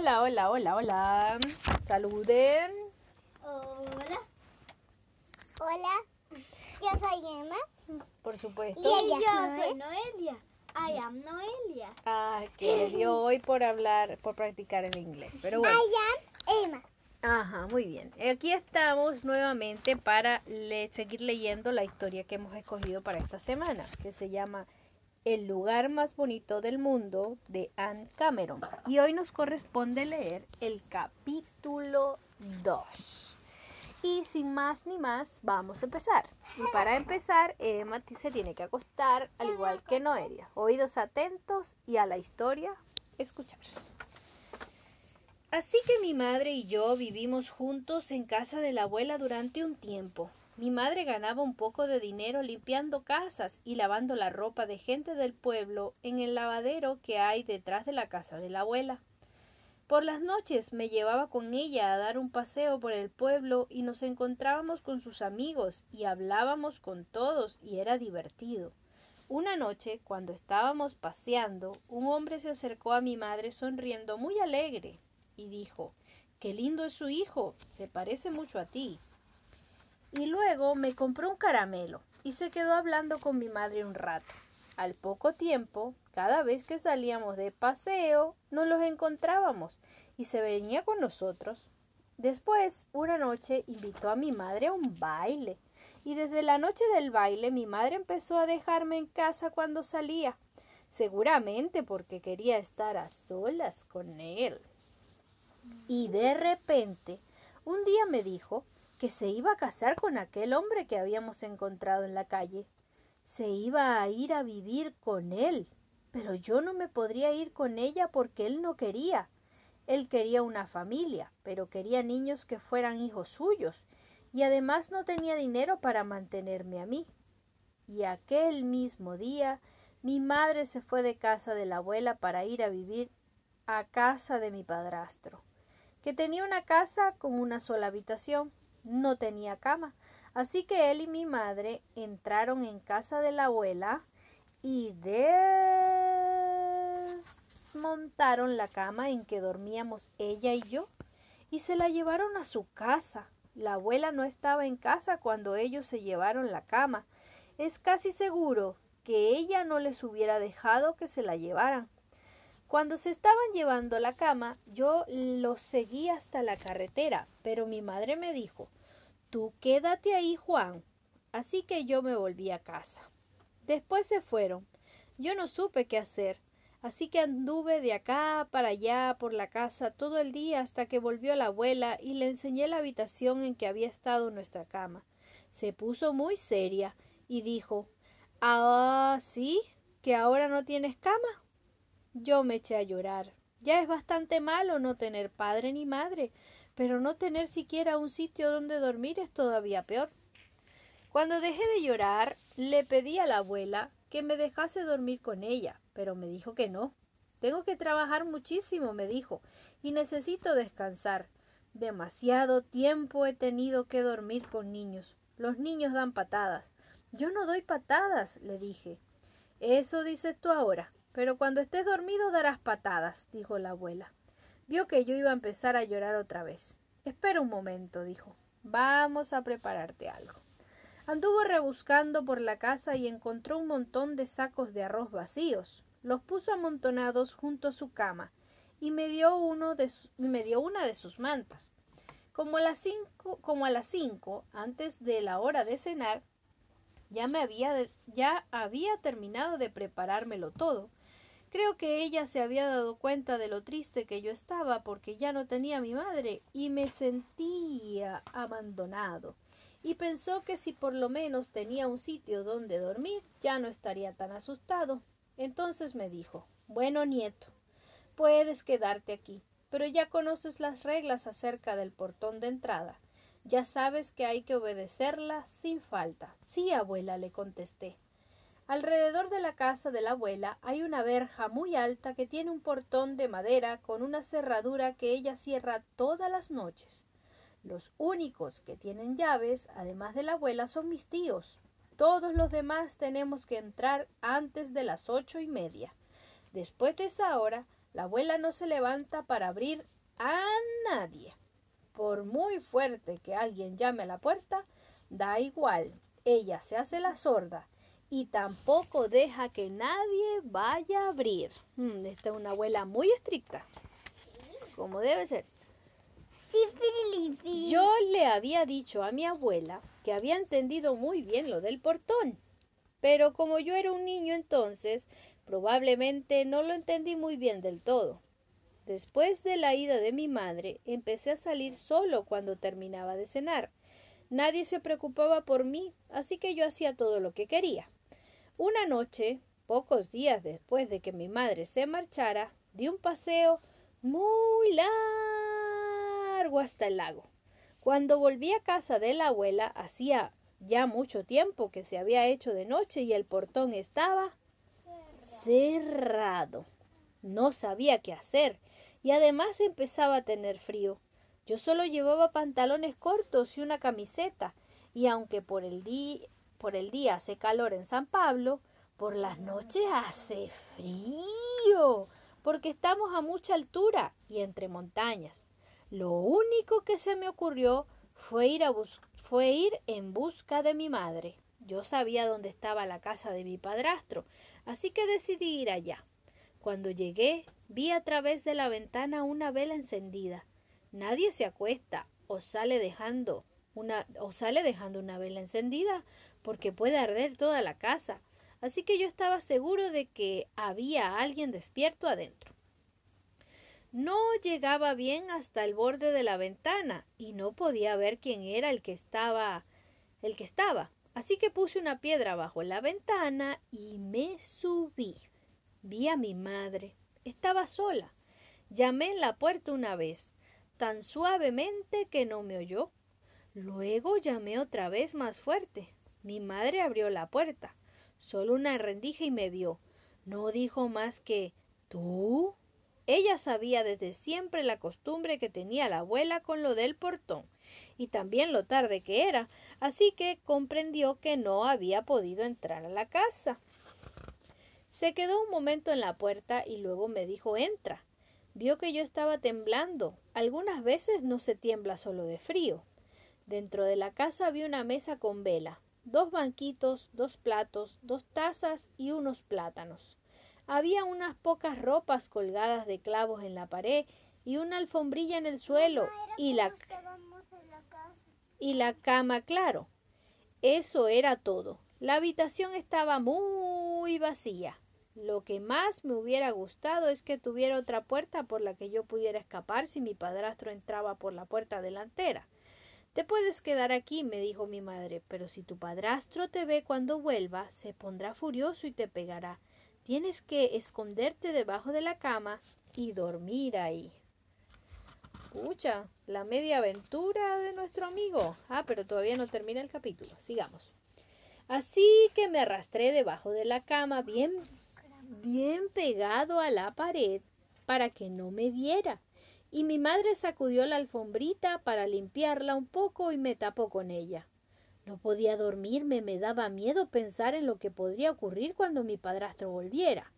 Hola, hola, hola, hola. Saluden. Hola. Hola. Yo soy Emma. Por supuesto. Y yo soy Noelia. I am Noelia. Ah, que le dio hoy por hablar, por practicar el inglés. Pero bueno. I am Emma. Ajá, muy bien. Aquí estamos nuevamente para seguir leyendo la historia que hemos escogido para esta semana, que se llama El lugar más bonito del mundo de Anne Cameron. Y hoy nos corresponde leer el capítulo 2. Y sin más ni más, vamos a empezar. Y para empezar, Emma se tiene que acostar, al igual que Noelia. Oídos atentos y a la historia, escuchar. Así que mi madre y yo vivimos juntos en casa de la abuela durante un tiempo. Mi madre ganaba un poco de dinero limpiando casas y lavando la ropa de gente del pueblo en el lavadero que hay detrás de la casa de la abuela. Por las noches me llevaba con ella a dar un paseo por el pueblo y nos encontrábamos con sus amigos y hablábamos con todos y era divertido. Una noche, cuando estábamos paseando, un hombre se acercó a mi madre sonriendo muy alegre y dijo Qué lindo es su hijo, se parece mucho a ti. Y luego me compró un caramelo y se quedó hablando con mi madre un rato. Al poco tiempo, cada vez que salíamos de paseo, nos los encontrábamos y se venía con nosotros. Después, una noche, invitó a mi madre a un baile. Y desde la noche del baile mi madre empezó a dejarme en casa cuando salía, seguramente porque quería estar a solas con él. Y de repente, un día me dijo que se iba a casar con aquel hombre que habíamos encontrado en la calle. Se iba a ir a vivir con él. Pero yo no me podría ir con ella porque él no quería. Él quería una familia, pero quería niños que fueran hijos suyos, y además no tenía dinero para mantenerme a mí. Y aquel mismo día mi madre se fue de casa de la abuela para ir a vivir a casa de mi padrastro que tenía una casa con una sola habitación, no tenía cama, así que él y mi madre entraron en casa de la abuela y desmontaron la cama en que dormíamos ella y yo y se la llevaron a su casa. La abuela no estaba en casa cuando ellos se llevaron la cama. Es casi seguro que ella no les hubiera dejado que se la llevaran. Cuando se estaban llevando la cama, yo los seguí hasta la carretera, pero mi madre me dijo Tú quédate ahí, Juan. Así que yo me volví a casa. Después se fueron. Yo no supe qué hacer, así que anduve de acá para allá por la casa todo el día hasta que volvió la abuela y le enseñé la habitación en que había estado nuestra cama. Se puso muy seria y dijo Ah, sí, que ahora no tienes cama. Yo me eché a llorar. Ya es bastante malo no tener padre ni madre, pero no tener siquiera un sitio donde dormir es todavía peor. Cuando dejé de llorar, le pedí a la abuela que me dejase dormir con ella, pero me dijo que no. Tengo que trabajar muchísimo, me dijo, y necesito descansar. Demasiado tiempo he tenido que dormir con niños. Los niños dan patadas. Yo no doy patadas, le dije. Eso dices tú ahora. Pero cuando estés dormido darás patadas, dijo la abuela. Vio que yo iba a empezar a llorar otra vez. Espera un momento, dijo. Vamos a prepararte algo. Anduvo rebuscando por la casa y encontró un montón de sacos de arroz vacíos. Los puso amontonados junto a su cama y me dio, uno de me dio una de sus mantas. Como a las cinco, como a las cinco, antes de la hora de cenar, ya me había, ya había terminado de preparármelo todo Creo que ella se había dado cuenta de lo triste que yo estaba porque ya no tenía a mi madre y me sentía abandonado y pensó que si por lo menos tenía un sitio donde dormir ya no estaría tan asustado. Entonces me dijo Bueno, nieto, puedes quedarte aquí, pero ya conoces las reglas acerca del portón de entrada. Ya sabes que hay que obedecerla sin falta. Sí, abuela, le contesté. Alrededor de la casa de la abuela hay una verja muy alta que tiene un portón de madera con una cerradura que ella cierra todas las noches. Los únicos que tienen llaves, además de la abuela, son mis tíos. Todos los demás tenemos que entrar antes de las ocho y media. Después de esa hora, La abuela no se levanta para abrir a nadie. Por muy fuerte que alguien llame a la puerta, da igual. Ella se hace la sorda y tampoco deja que nadie vaya a abrir. Mm, esta es una abuela muy estricta, como debe ser. Yo le había dicho a mi abuela que había entendido muy bien lo del portón, pero como yo era un niño entonces, probablemente no lo entendí muy bien del todo. Después de la ida de mi madre, empecé a salir solo cuando terminaba de cenar. Nadie se preocupaba por mí, así que yo hacía todo lo que quería. Una noche, pocos días después de que mi madre se marchara, di un paseo muy largo hasta el lago. Cuando volví a casa de la abuela, hacía ya mucho tiempo que se había hecho de noche y el portón estaba cerrado. No sabía qué hacer y además empezaba a tener frío. Yo solo llevaba pantalones cortos y una camiseta, y aunque por el, día, por el día hace calor en San Pablo, por las noches hace frío, porque estamos a mucha altura y entre montañas. Lo único que se me ocurrió fue ir, a fue ir en busca de mi madre. Yo sabía dónde estaba la casa de mi padrastro, así que decidí ir allá. Cuando llegué, vi a través de la ventana una vela encendida. Nadie se acuesta o sale dejando una o sale dejando una vela encendida porque puede arder toda la casa. Así que yo estaba seguro de que había alguien despierto adentro. No llegaba bien hasta el borde de la ventana y no podía ver quién era el que estaba el que estaba. Así que puse una piedra bajo la ventana y me subí. Vi a mi madre. Estaba sola. Llamé en la puerta una vez, tan suavemente que no me oyó. Luego llamé otra vez más fuerte. Mi madre abrió la puerta. Solo una rendija y me vio. No dijo más que ¿Tú? Ella sabía desde siempre la costumbre que tenía la abuela con lo del portón, y también lo tarde que era, así que comprendió que no había podido entrar a la casa. Se quedó un momento en la puerta y luego me dijo entra. Vio que yo estaba temblando. Algunas veces no se tiembla solo de frío. Dentro de la casa había una mesa con vela, dos banquitos, dos platos, dos tazas y unos plátanos. Había unas pocas ropas colgadas de clavos en la pared y una alfombrilla en el suelo y la, y la cama, claro. Eso era todo. La habitación estaba muy vacía. Lo que más me hubiera gustado es que tuviera otra puerta por la que yo pudiera escapar si mi padrastro entraba por la puerta delantera. Te puedes quedar aquí, me dijo mi madre, pero si tu padrastro te ve cuando vuelva, se pondrá furioso y te pegará. Tienes que esconderte debajo de la cama y dormir ahí. Pucha, la media aventura de nuestro amigo. Ah, pero todavía no termina el capítulo. Sigamos. Así que me arrastré debajo de la cama, bien bien pegado a la pared para que no me viera, y mi madre sacudió la alfombrita para limpiarla un poco y me tapó con ella. No podía dormirme, me daba miedo pensar en lo que podría ocurrir cuando mi padrastro volviera.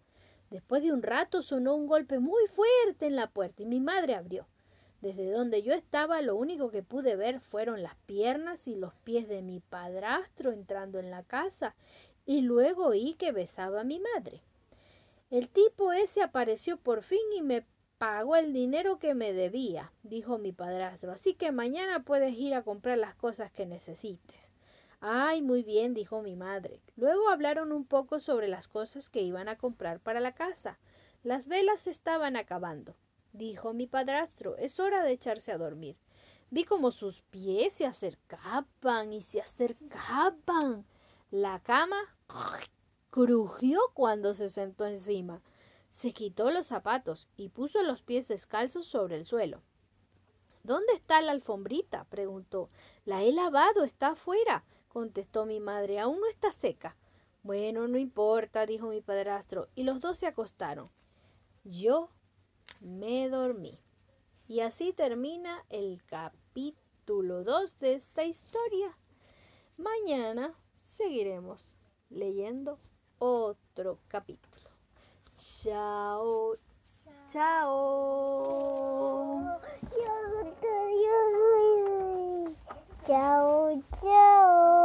Después de un rato sonó un golpe muy fuerte en la puerta y mi madre abrió. Desde donde yo estaba lo único que pude ver fueron las piernas y los pies de mi padrastro entrando en la casa y luego oí que besaba a mi madre. El tipo ese apareció por fin y me pagó el dinero que me debía, dijo mi padrastro, así que mañana puedes ir a comprar las cosas que necesites. Ay, muy bien, dijo mi madre. Luego hablaron un poco sobre las cosas que iban a comprar para la casa. Las velas estaban acabando. Dijo mi padrastro, es hora de echarse a dormir. Vi como sus pies se acercaban y se acercaban. La cama crujió cuando se sentó encima. Se quitó los zapatos y puso los pies descalzos sobre el suelo. ¿Dónde está la alfombrita? preguntó. La he lavado, está afuera, contestó mi madre. Aún no está seca. Bueno, no importa, dijo mi padrastro, y los dos se acostaron. Yo me dormí. Y así termina el capítulo 2 de esta historia. Mañana seguiremos leyendo otro capítulo. 小，小，又大又小，小。